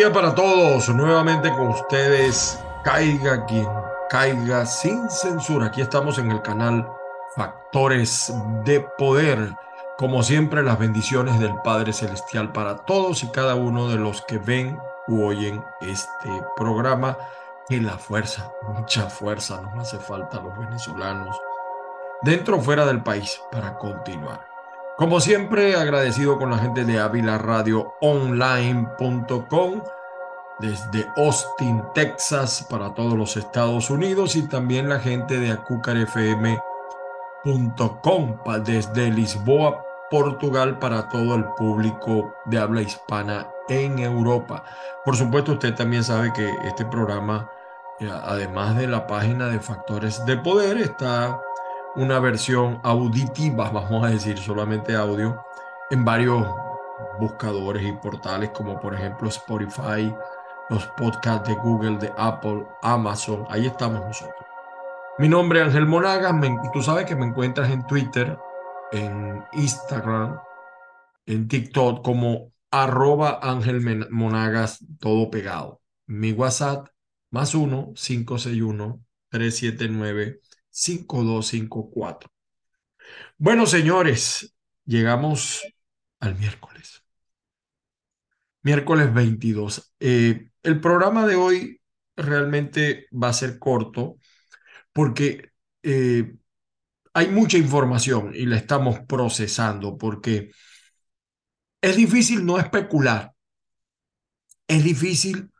Día para todos. Nuevamente con ustedes, caiga quien caiga sin censura. Aquí estamos en el canal Factores de Poder. Como siempre, las bendiciones del Padre Celestial para todos y cada uno de los que ven u oyen este programa. Que la fuerza, mucha fuerza nos hace falta a los venezolanos, dentro o fuera del país, para continuar. Como siempre, agradecido con la gente de Online.com desde Austin, Texas, para todos los Estados Unidos y también la gente de acucarfm.com desde Lisboa, Portugal, para todo el público de habla hispana en Europa. Por supuesto, usted también sabe que este programa, eh, además de la página de Factores de Poder, está una versión auditiva, vamos a decir, solamente audio, en varios buscadores y portales como por ejemplo Spotify, los podcasts de Google, de Apple, Amazon, ahí estamos nosotros. Mi nombre es Ángel Monagas, tú sabes que me encuentras en Twitter, en Instagram, en TikTok como arroba Ángel Monagas, todo pegado. Mi WhatsApp, más 1 561 379 5254. Bueno, señores, llegamos al miércoles. Miércoles 22. Eh, el programa de hoy realmente va a ser corto porque eh, hay mucha información y la estamos procesando porque es difícil no especular. Es difícil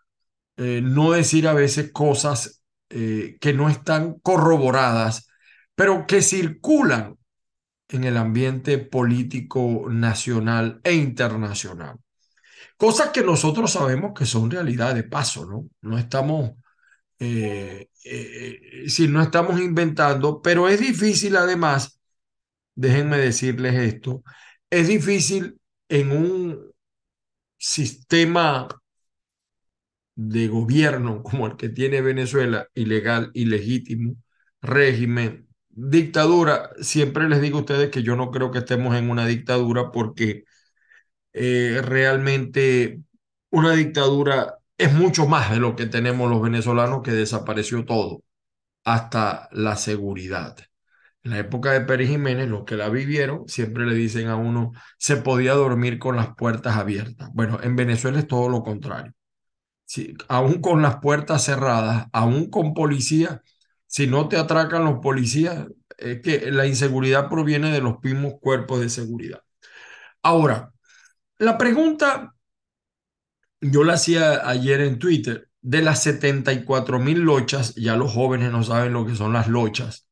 eh, no decir a veces cosas eh, que no están corroboradas, pero que circulan en el ambiente político nacional e internacional. Cosas que nosotros sabemos que son realidad de paso, ¿no? No estamos, eh, eh, si no estamos inventando, pero es difícil además, déjenme decirles esto, es difícil en un sistema de gobierno como el que tiene Venezuela, ilegal, ilegítimo, régimen, dictadura, siempre les digo a ustedes que yo no creo que estemos en una dictadura porque eh, realmente una dictadura es mucho más de lo que tenemos los venezolanos que desapareció todo, hasta la seguridad. En la época de Pérez Jiménez, los que la vivieron siempre le dicen a uno, se podía dormir con las puertas abiertas. Bueno, en Venezuela es todo lo contrario aún con las puertas cerradas, aún con policía, si no te atracan los policías, es que la inseguridad proviene de los mismos cuerpos de seguridad. Ahora, la pregunta, yo la hacía ayer en Twitter, de las 74 mil lochas, ya los jóvenes no saben lo que son las lochas,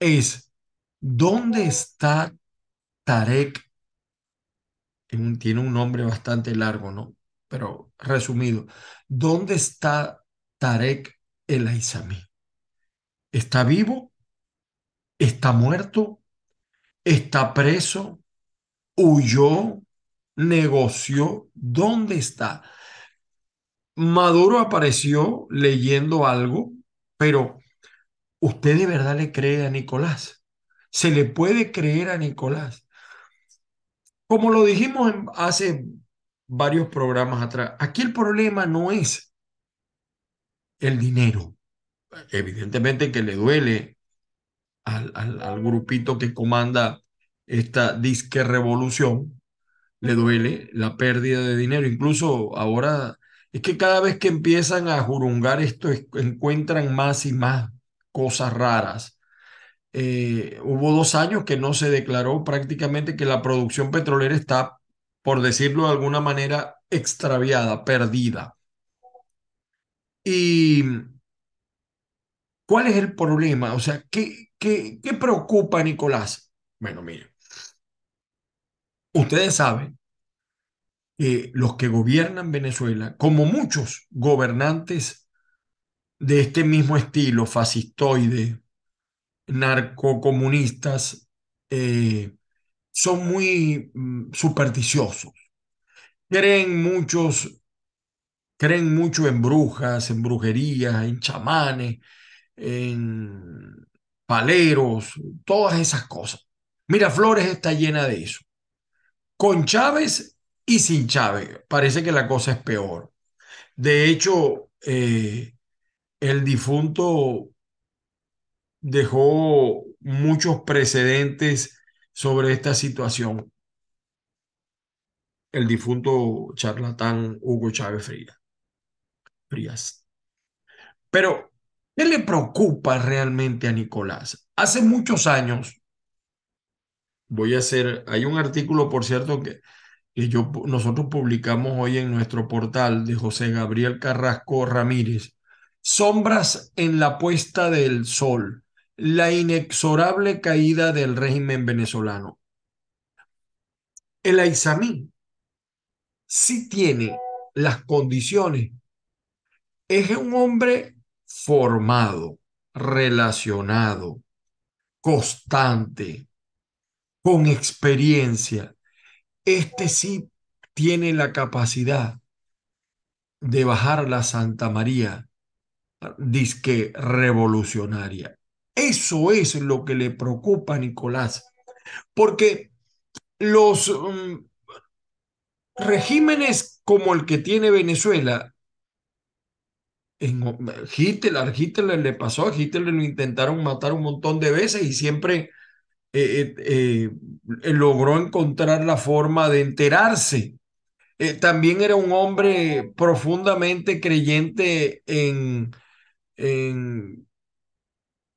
es, ¿dónde está Tarek? Tiene un nombre bastante largo, ¿no? pero resumido, ¿dónde está Tarek el Aizami? ¿Está vivo? ¿Está muerto? ¿Está preso? ¿Huyó? ¿Negoció? ¿Dónde está? Maduro apareció leyendo algo, pero ¿usted de verdad le cree a Nicolás? ¿Se le puede creer a Nicolás? Como lo dijimos hace varios programas atrás. Aquí el problema no es el dinero. Evidentemente que le duele al, al, grupito que comanda esta disque revolución, le duele la pérdida de dinero. Incluso ahora es que cada vez que empiezan a jurungar esto, encuentran más y más cosas raras. Eh, hubo dos años que no se declaró prácticamente que la producción petrolera está por decirlo de alguna manera, extraviada, perdida. ¿Y cuál es el problema? O sea, ¿qué, qué, qué preocupa Nicolás? Bueno, mire, ustedes saben que los que gobiernan Venezuela, como muchos gobernantes de este mismo estilo, fascistoide, narcocomunistas, eh, son muy mm, supersticiosos. Creen muchos, creen mucho en brujas, en brujerías, en chamanes, en paleros, todas esas cosas. Mira, Flores está llena de eso. Con Chávez y sin Chávez. Parece que la cosa es peor. De hecho, eh, el difunto dejó muchos precedentes sobre esta situación. El difunto charlatán Hugo Chávez Frías. Pero, ¿qué le preocupa realmente a Nicolás? Hace muchos años, voy a hacer, hay un artículo, por cierto, que, yo, nosotros publicamos hoy en nuestro portal de José Gabriel Carrasco Ramírez, Sombras en la puesta del sol, la inexorable caída del régimen venezolano. El Aizamí sí tiene las condiciones. Es un hombre formado, relacionado, constante, con experiencia. Este sí tiene la capacidad de bajar la Santa María, disque revolucionaria. Eso es lo que le preocupa a Nicolás, porque los um, regímenes como el que tiene Venezuela, en Hitler, Hitler le pasó, a Hitler lo intentaron matar un montón de veces y siempre eh, eh, eh, logró encontrar la forma de enterarse. también era un hombre profundamente creyente en,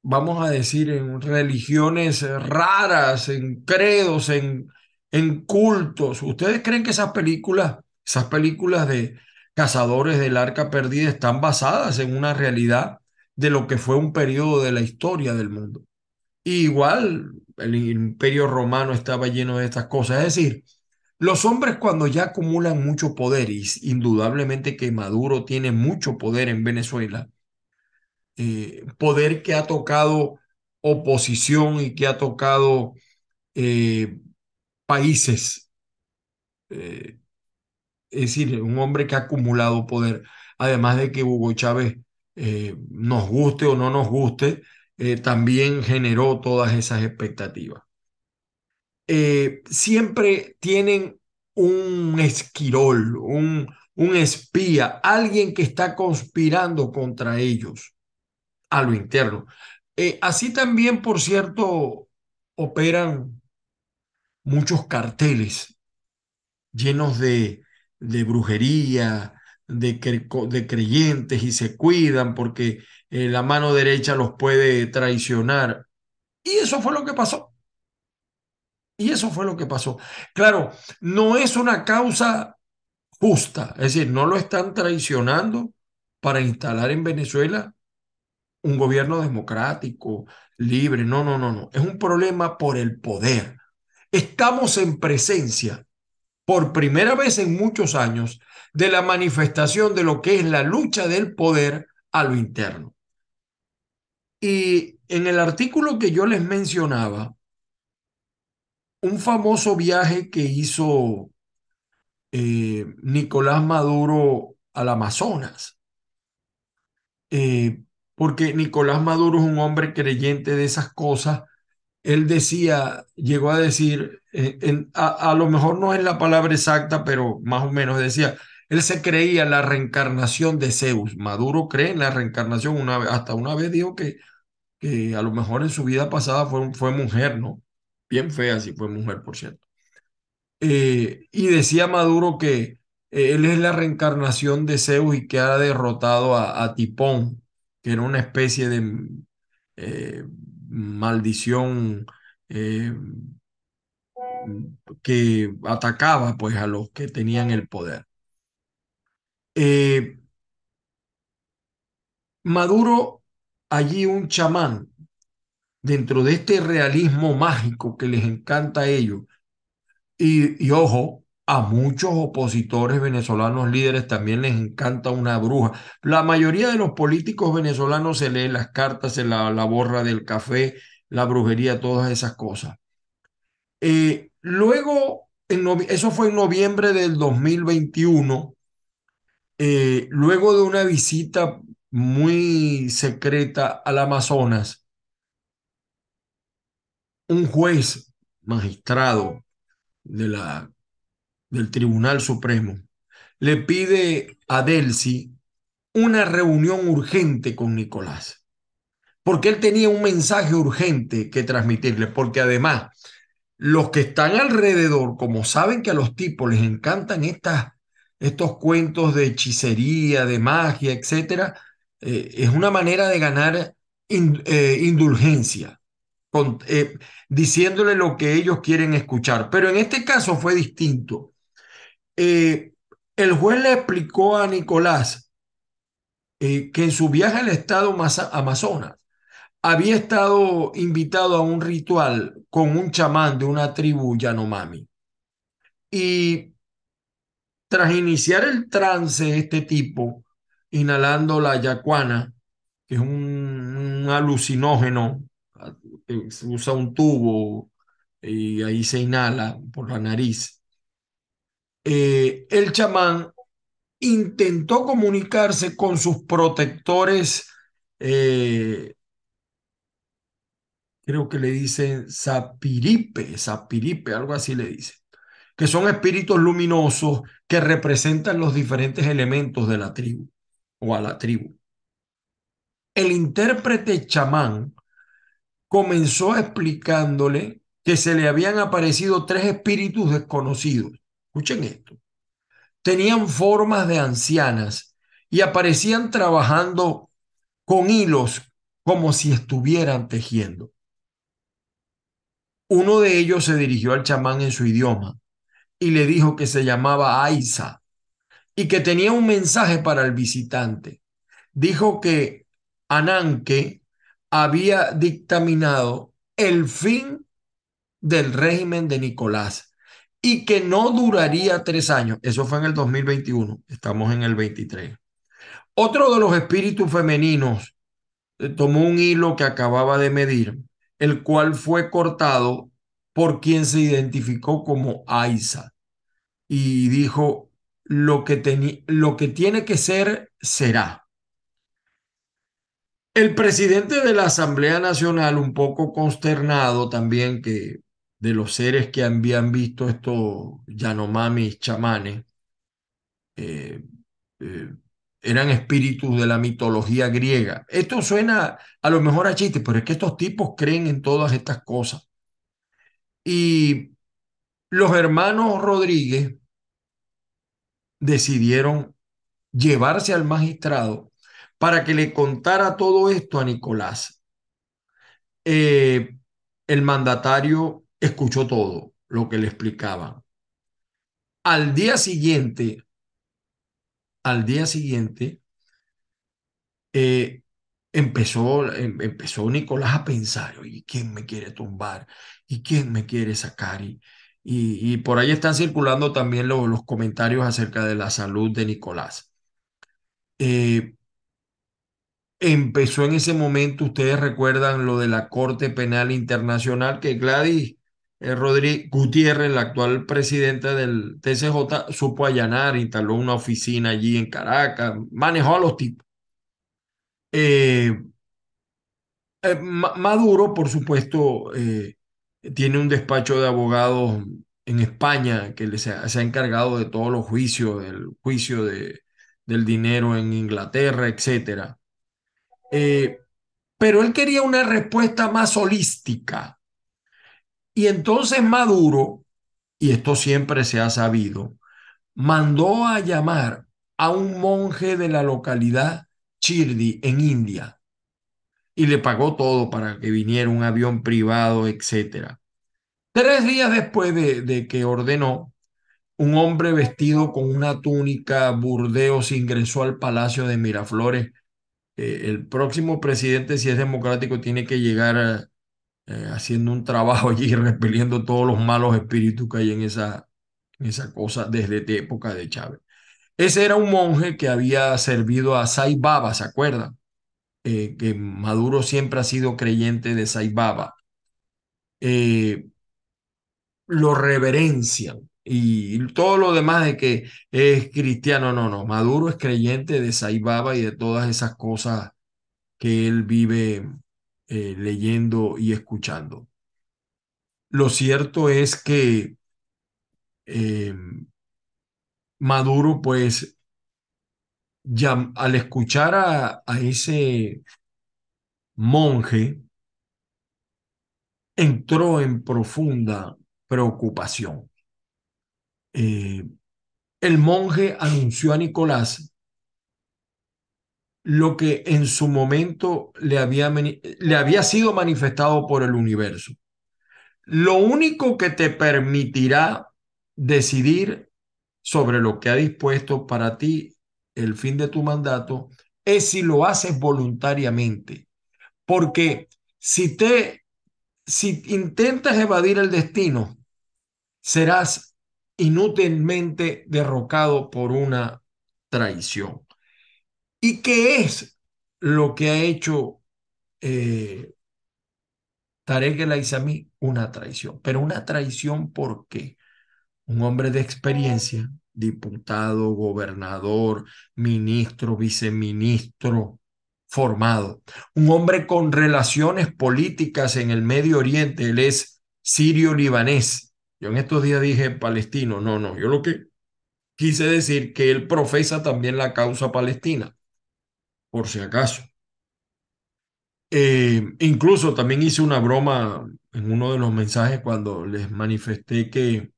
vamos a decir, en religiones raras, en credos, en, en cultos. ¿Ustedes creen que esas películas, esas películas de cazadores del arca perdida están basadas en una realidad de lo que fue un periodo de la historia del mundo? Igual el imperio romano estaba lleno de estas cosas. Es decir, los hombres cuando ya acumulan mucho poder, y indudablemente que Maduro tiene mucho poder en Venezuela, eh, poder que ha tocado oposición y que ha tocado eh, países. Eh, es decir, un hombre que ha acumulado poder, además de que Hugo Chávez, nos guste o no nos guste, también generó todas esas expectativas. siempre tienen un esquirol, un, un espía, alguien que está conspirando contra ellos a lo interno. Eh, así también, por cierto, operan muchos carteles llenos de, de brujería, de, de, creyentes y se cuidan porque eh, la mano derecha los puede traicionar. Y eso fue lo que pasó. Y eso fue lo que pasó. Claro, no es una causa justa, es decir, no lo están traicionando para instalar en Venezuela un gobierno democrático, libre. No, no, no, no. Es un problema por el poder. Estamos en presencia, por primera vez en muchos años, de la manifestación de lo que es la lucha del poder a lo interno. Y en el artículo que yo les mencionaba, un famoso viaje que hizo eh, Nicolás Maduro al Amazonas. Eh, porque Nicolás Maduro es un hombre creyente de esas cosas. Él decía, llegó a decir, eh, a, lo mejor no es la palabra exacta, pero más o menos decía, él se creía la reencarnación de Zeus. Maduro cree en la reencarnación, una, hasta una vez dijo que, que a lo mejor en su vida pasada fue, fue mujer, ¿no? Bien fea si fue mujer, por cierto. Eh, y decía Maduro que eh, él es la reencarnación de Zeus y que ha derrotado a, a Tipón, que era una especie de maldición eh, que atacaba pues a los que tenían el poder. Eh, Maduro, allí un chamán, dentro de este realismo mágico que les encanta a ellos, y, y ojo, a muchos opositores venezolanos líderes también les encanta una bruja. La mayoría de los políticos venezolanos se leen las cartas, se la, la borra del café, la brujería, todas esas cosas. Eh, luego, eso fue en noviembre del 2021, eh, luego de una visita muy secreta al Amazonas, un juez magistrado de la del Tribunal Supremo le pide a Delcy una reunión urgente con Nicolás, porque él tenía un mensaje urgente que transmitirle, porque además los que están alrededor, como saben que a los tipos les encantan estas, estos cuentos de hechicería, de magia, etcétera, eh, es una manera de ganar eh, indulgencia, eh, diciéndole lo que ellos quieren escuchar. Pero en este caso fue distinto. El juez le explicó a Nicolás que en su viaje al estado Amazonas había estado invitado a un ritual con un chamán de una tribu Yanomami. Y tras iniciar el trance, este tipo, inhalando la yacuana, que es un, alucinógeno, se usa un tubo y ahí se inhala por la nariz. Eh, el chamán intentó comunicarse con sus protectores eh, creo que le dicen sapiripe, sapiripe, algo así le dicen, que son espíritus luminosos que representan los diferentes elementos de la tribu o a la tribu. El intérprete chamán comenzó explicándole que se le habían aparecido tres espíritus desconocidos. Escuchen esto. Tenían formas de ancianas y aparecían trabajando con hilos como si estuvieran tejiendo. Uno de ellos se dirigió al chamán en su idioma y le dijo que se llamaba Aiza y que tenía un mensaje para el visitante. Dijo que Ananke había dictaminado el fin del régimen de Nicolás y que no duraría tres años. Eso fue en el 2021, estamos en el 23. Otro de los espíritus femeninos eh, tomó un hilo que acababa de medir el cual fue cortado por quien se identificó como Aiza y dijo, lo que, lo que tiene que ser, será. El presidente de la Asamblea Nacional, un poco consternado también que de los seres que habían visto estos Yanomamis chamanes, eh, eh, eran espíritus de la mitología griega. Esto suena a lo mejor a chiste, pero es que estos tipos creen en todas estas cosas. Y los hermanos Rodríguez decidieron llevarse al magistrado para que le contara todo esto a Nicolás. Eh, el mandatario escuchó todo lo que le explicaban. Al día siguiente, al día siguiente, eh, empezó, em, empezó Nicolás a pensar, ¿y ¿quién me quiere tumbar? ¿Y quién me quiere sacar? Y, y, por ahí están circulando también los comentarios acerca de la salud de Nicolás. Eh, empezó en ese momento, ustedes recuerdan lo de la Corte Penal Internacional, que Gladys eh, Rodríguez Gutiérrez, la actual presidenta del TCJ, supo allanar, instaló una oficina allí en Caracas, manejó a los tipos. Eh, eh, Maduro, por supuesto, tiene un despacho de abogados en España que se, ha encargado de todos los juicios, del juicio de, del dinero en Inglaterra, etc. pero él quería una respuesta más holística y entonces Maduro, y esto siempre se ha sabido, mandó a llamar a un monje de la localidad Chirdi en India y le pagó todo para que viniera un avión privado, etc. Tres días después de, que ordenó, un hombre vestido con una túnica burdeos ingresó al palacio de Miraflores. Eh, el próximo presidente, si es democrático, tiene que llegar a, eh, haciendo un trabajo allí, repeliendo todos los malos espíritus que hay en esa, en cosa desde época de Chávez. Ese era un monje que había servido a Sai Baba, ¿se acuerdan? Eh, que Maduro siempre ha sido creyente de Sai Baba. Eh, lo reverencian y todo lo demás de que es cristiano, no, no, Maduro es creyente de Sai Baba y de todas esas cosas que él vive eh, leyendo y escuchando. Lo cierto es que eh, Maduro, pues, ya, al escuchar a, a ese monje, entró en profunda preocupación. Eh, el monje anunció a Nicolás lo que en su momento le había, le había sido manifestado por el universo. Lo único que te permitirá decidir sobre lo que ha dispuesto para ti el fin de tu mandato es si lo haces voluntariamente. Porque si te si intentas evadir el destino, serás inútilmente derrocado por una traición. ¿Y qué es lo que ha hecho eh, Tarek el Aizami? Una traición. Pero una traición ¿por qué? Un hombre de experiencia, diputado, gobernador, ministro, viceministro, formado. Un hombre con relaciones políticas en el Medio Oriente. Él es sirio-libanés. Yo en estos días dije palestino. No, no. Yo lo que quise decir que él profesa también la causa palestina, por si acaso. Eh, incluso también hice una broma en uno de los mensajes cuando les manifesté que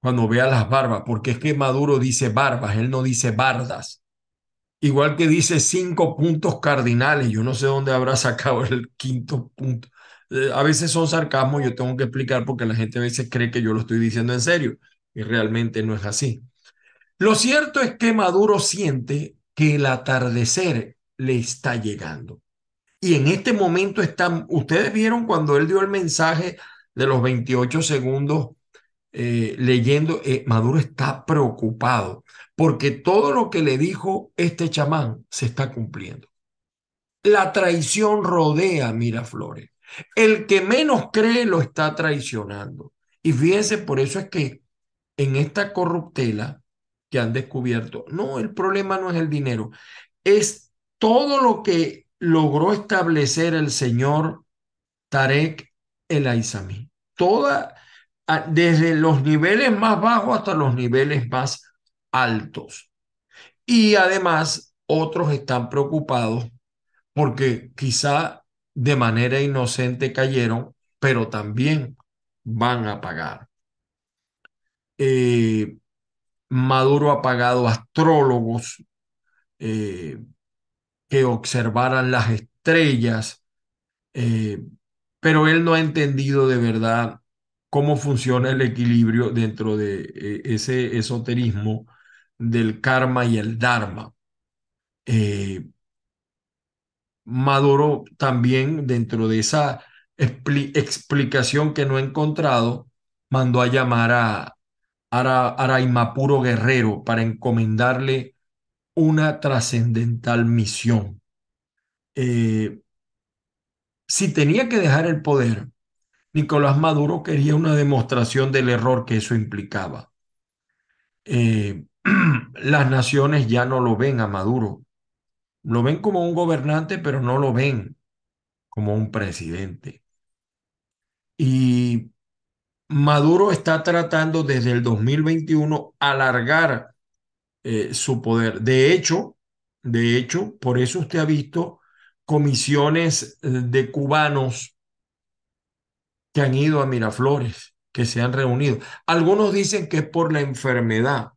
cuando vea las barbas, porque es que Maduro dice barbas, él no dice bardas. Igual que dice cinco puntos cardinales, yo no sé dónde habrá sacado el quinto punto. Eh, a veces son sarcasmos, yo tengo que explicar porque la gente a veces cree que yo lo estoy diciendo en serio y realmente no es así. Lo cierto es que Maduro siente que el atardecer le está llegando. Y en este momento están, ustedes vieron cuando él dio el mensaje de los 28 segundos eh, leyendo, eh, Maduro está preocupado porque todo lo que le dijo este chamán se está cumpliendo. La traición rodea a Miraflores. El que menos cree lo está traicionando. Y fíjense, por eso es que en esta corruptela que han descubierto, no, el problema no es el dinero, es todo lo que logró establecer el señor Tarek El Aizami. Toda desde los niveles más bajos hasta los niveles más altos. Y además, otros están preocupados porque quizá de manera inocente cayeron, pero también van a pagar. Eh, Maduro ha pagado astrólogos eh, que observaran las estrellas, eh, pero él no ha entendido de verdad cómo funciona el equilibrio dentro de eh, ese esoterismo del karma y el dharma. Maduro también, dentro de esa explicación que no he encontrado, mandó a llamar a Araimapuro Guerrero para encomendarle una trascendental misión. Eh, si tenía que dejar el poder, Nicolás Maduro quería una demostración del error que eso implicaba. Eh, las naciones ya no lo ven a Maduro. Lo ven como un gobernante, pero no lo ven como un presidente. Y Maduro está tratando desde el 2021 alargar eh, su poder. De hecho, de hecho, por eso usted ha visto comisiones eh, de cubanos que han ido a Miraflores, que se han reunido. Algunos dicen que es por la enfermedad.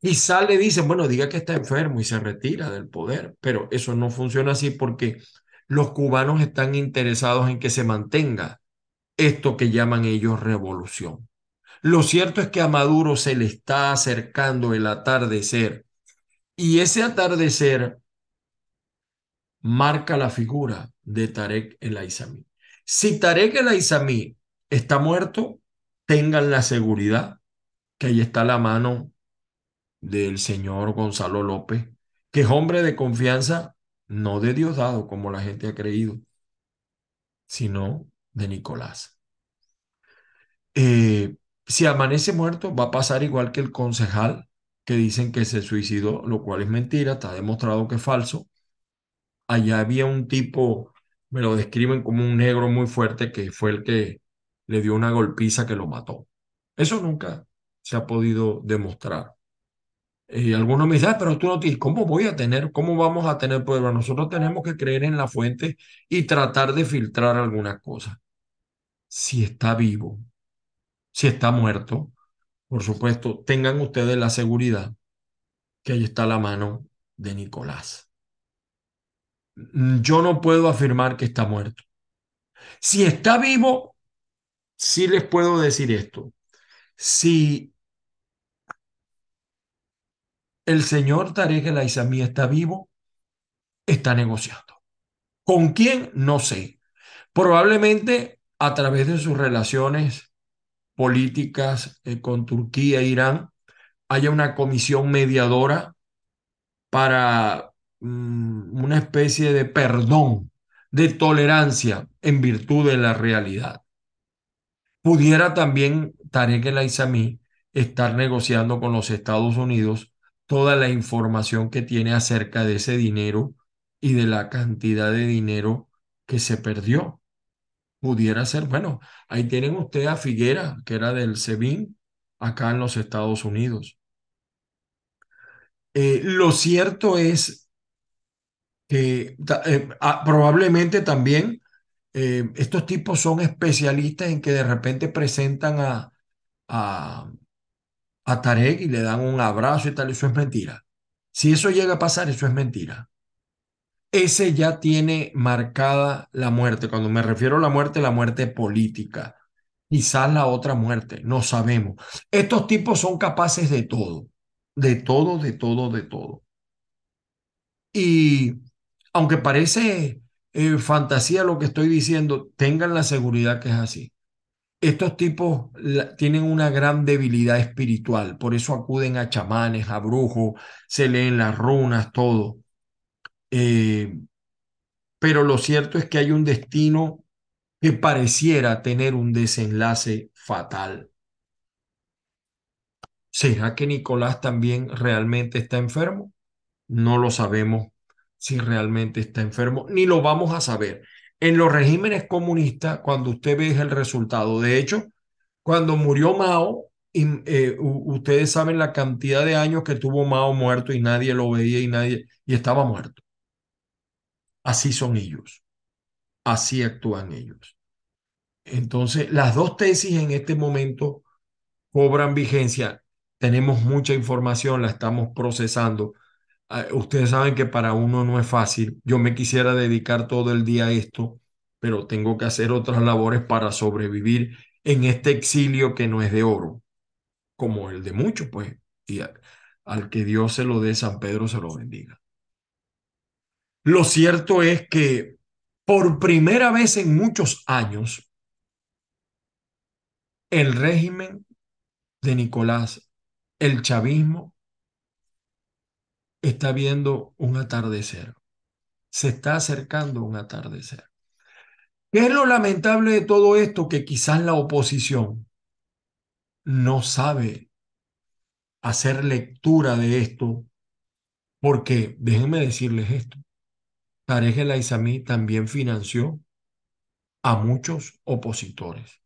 Quizá le dicen, bueno, diga que está enfermo y se retira del poder, pero eso no funciona así porque los cubanos están interesados en que se mantenga esto que llaman ellos revolución. Lo cierto es que a Maduro se le está acercando el atardecer y ese atardecer marca la figura de Tarek el Aizami. Si Tarek el Aizami está muerto, tengan la seguridad que ahí está la mano del señor Gonzalo López, que es hombre de confianza, no de Diosdado, como la gente ha creído, sino de Nicolás. Eh, si amanece muerto, va a pasar igual que el concejal que dicen que se suicidó, lo cual es mentira, está demostrado que es falso. Allá había un tipo me lo describen como un negro muy fuerte que fue el que le dio una golpiza que lo mató. Eso nunca se ha podido demostrar. Y algunos me dicen, "Ah, pero tú no tienes, ¿cómo voy a tener, cómo vamos a tener pruebas? Nosotros tenemos que creer en la fuente y tratar de filtrar algunas cosas. Si está vivo, si está muerto, por supuesto, tengan ustedes la seguridad que ahí está la mano de Nicolás. Yo no puedo afirmar que está muerto. Si está vivo, sí les puedo decir esto. Si el señor Tarek El está vivo, está negociando. ¿Con quién? No sé. Probablemente a través de sus relaciones políticas eh, con Turquía e Irán haya una comisión mediadora para mm, una especie de perdón, de tolerancia en virtud de la realidad. Pudiera también Tarek El Aizami estar negociando con los Estados Unidos toda la información que tiene acerca de ese dinero y de la cantidad de dinero que se perdió. Pudiera ser, bueno, ahí tienen ustedes a Figuera, que era del SEBIN, acá en los Estados Unidos. Eh, lo cierto es que eh, ah, probablemente también eh, estos tipos son especialistas en que de repente presentan a, a, a Tarek y le dan un abrazo y tal, eso es mentira. Si eso llega a pasar, eso es mentira. Ese ya tiene marcada la muerte. Cuando me refiero a la muerte, la muerte política. Quizás la otra muerte, no sabemos. Estos tipos son capaces de todo, de todo, de todo, de todo. Y aunque parece eh, fantasía lo que estoy diciendo, tengan la seguridad que es así. Estos tipos tienen una gran debilidad espiritual, por eso acuden a chamanes, a brujos, se leen las runas, todo. Eh, pero lo cierto es que hay un destino que pareciera tener un desenlace fatal. ¿Será que Nicolás también realmente está enfermo? No lo sabemos si realmente está enfermo, ni lo vamos a saber. En los regímenes comunistas, cuando usted ve el resultado, de hecho, cuando murió Mao, eh, ustedes saben la cantidad de años que tuvo Mao muerto y nadie lo veía y nadie, y estaba muerto. Así son ellos, así actúan ellos. Entonces, las dos tesis en este momento cobran vigencia. Tenemos mucha información, la estamos procesando Ah, ustedes saben que para uno no es fácil. Yo me quisiera dedicar todo el día a esto, pero tengo que hacer otras labores para sobrevivir en este exilio que no es de oro, como el de muchos, pues. Y al que Dios se lo dé, San Pedro se lo bendiga. Lo cierto es que por primera vez en muchos años, el régimen de Nicolás, el chavismo, está viendo un atardecer. Se está acercando un atardecer. ¿Qué es lo lamentable de todo esto? Que quizás la oposición no sabe hacer lectura de esto, porque déjenme decirles esto, Tarek El Aizami también financió a muchos opositores,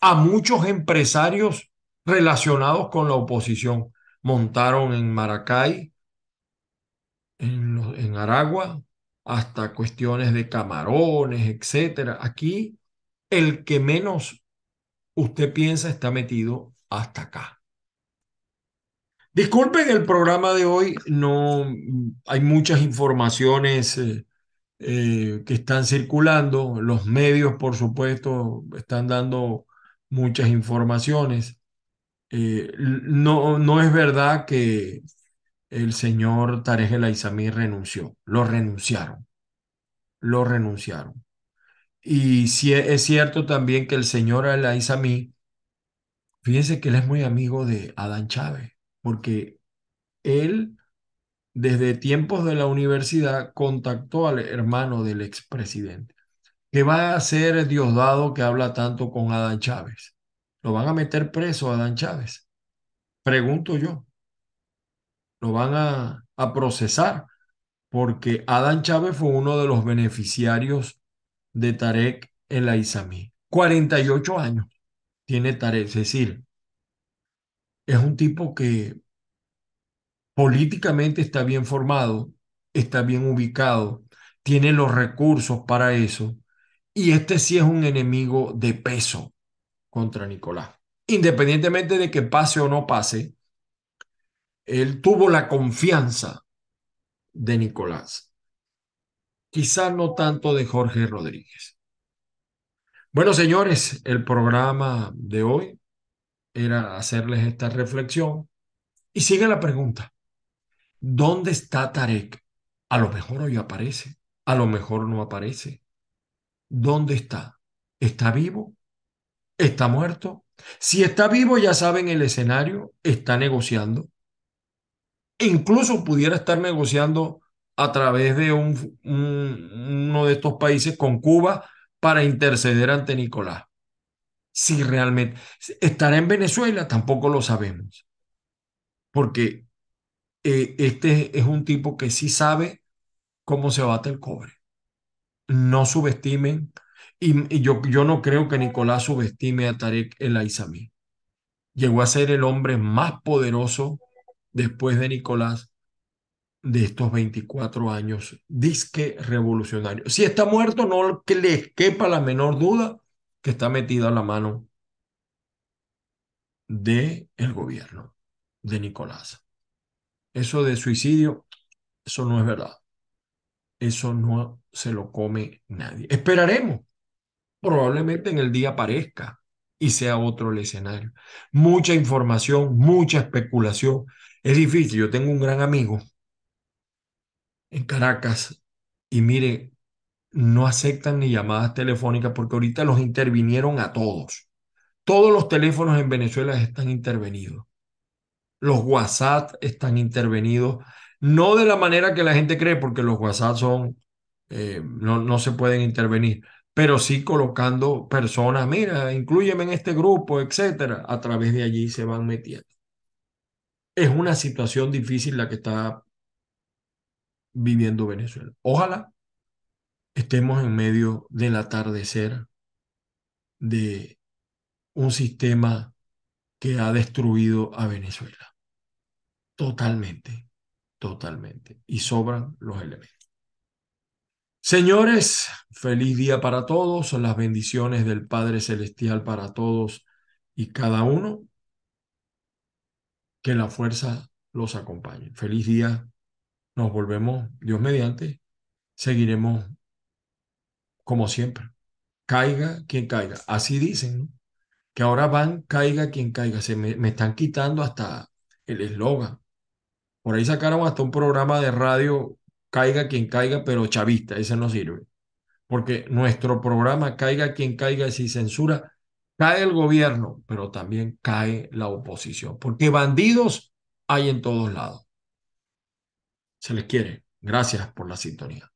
a muchos empresarios relacionados con la oposición. Montaron en Maracay en, Aragua hasta cuestiones de camarones, etcétera. Aquí el que menos usted piensa está metido hasta acá. Disculpen el programa de hoy, no hay muchas informaciones eh, eh, que están circulando, los medios por supuesto están dando muchas informaciones. Eh, no, no es verdad que el señor Tarek El Aizami renunció, lo renunciaron, lo renunciaron. Y si es cierto también que el señor El Aizami, fíjense que él es muy amigo de Adán Chávez, porque él desde tiempos de la universidad contactó al hermano del expresidente, que va a ser Diosdado que habla tanto con Adán Chávez. ¿Lo van a meter preso a Adán Chávez? Pregunto yo lo van a, procesar, porque Adán Chávez fue uno de los beneficiarios de Tarek el Aizami. 48 años tiene Tarek, es decir, es un tipo que políticamente está bien formado, está bien ubicado, tiene los recursos para eso, y este sí es un enemigo de peso contra Nicolás. Independientemente de que pase o no pase, él tuvo la confianza de Nicolás. Quizá no tanto de Jorge Rodríguez. Bueno, señores, el programa de hoy era hacerles esta reflexión y sigue la pregunta. ¿Dónde está Tarek? A lo mejor hoy aparece, a lo mejor no aparece. ¿Dónde está? ¿Está vivo? ¿Está muerto? Si está vivo, ya saben el escenario, está negociando. incluso pudiera estar negociando a través de un, uno de estos países con Cuba para interceder ante Nicolás. Si realmente estará en Venezuela, tampoco lo sabemos. Porque eh, este es un tipo que sí sabe cómo se bate el cobre. No subestimen, y, yo, yo no creo que Nicolás subestime a Tarek el Aizami. Llegó a ser el hombre más poderoso después de Nicolás de estos 24 años, disque revolucionario. Si está muerto, no que le quepa la menor duda que está metido a la mano del el gobierno de Nicolás. Eso de suicidio, eso no es verdad. Eso no se lo come nadie. Esperaremos. Probablemente en el día aparezca y sea otro el escenario. Mucha información, mucha especulación. Es difícil. Yo tengo un gran amigo en Caracas y mire, no aceptan ni llamadas telefónicas porque ahorita los intervinieron a todos. Todos los teléfonos en Venezuela están intervenidos. Los WhatsApp están intervenidos. No de la manera que la gente cree, porque los WhatsApp son, eh, no, no se pueden intervenir, pero sí colocando personas, mira, incluyeme en este grupo, etcétera. A través de allí se van metiendo. Es una situación difícil la que está viviendo Venezuela. Ojalá estemos en medio del atardecer de un sistema que ha destruido a Venezuela. Totalmente, totalmente. Y sobran los elementos. Señores, feliz día para todos, las bendiciones del Padre Celestial para todos y cada uno. Que la fuerza los acompañe. Feliz día nos volvemos, Dios mediante, seguiremos como siempre. Caiga quien caiga. Así dicen, ¿no? Que ahora van, caiga quien caiga. Se me, me están quitando hasta el eslogan. Por ahí sacaron hasta un programa de radio, caiga quien caiga, pero chavista, ese no sirve. Porque nuestro programa, caiga quien caiga, si censura, cae el gobierno, pero también cae la oposición. Porque bandidos hay en todos lados. Se les quiere. Gracias por la sintonía.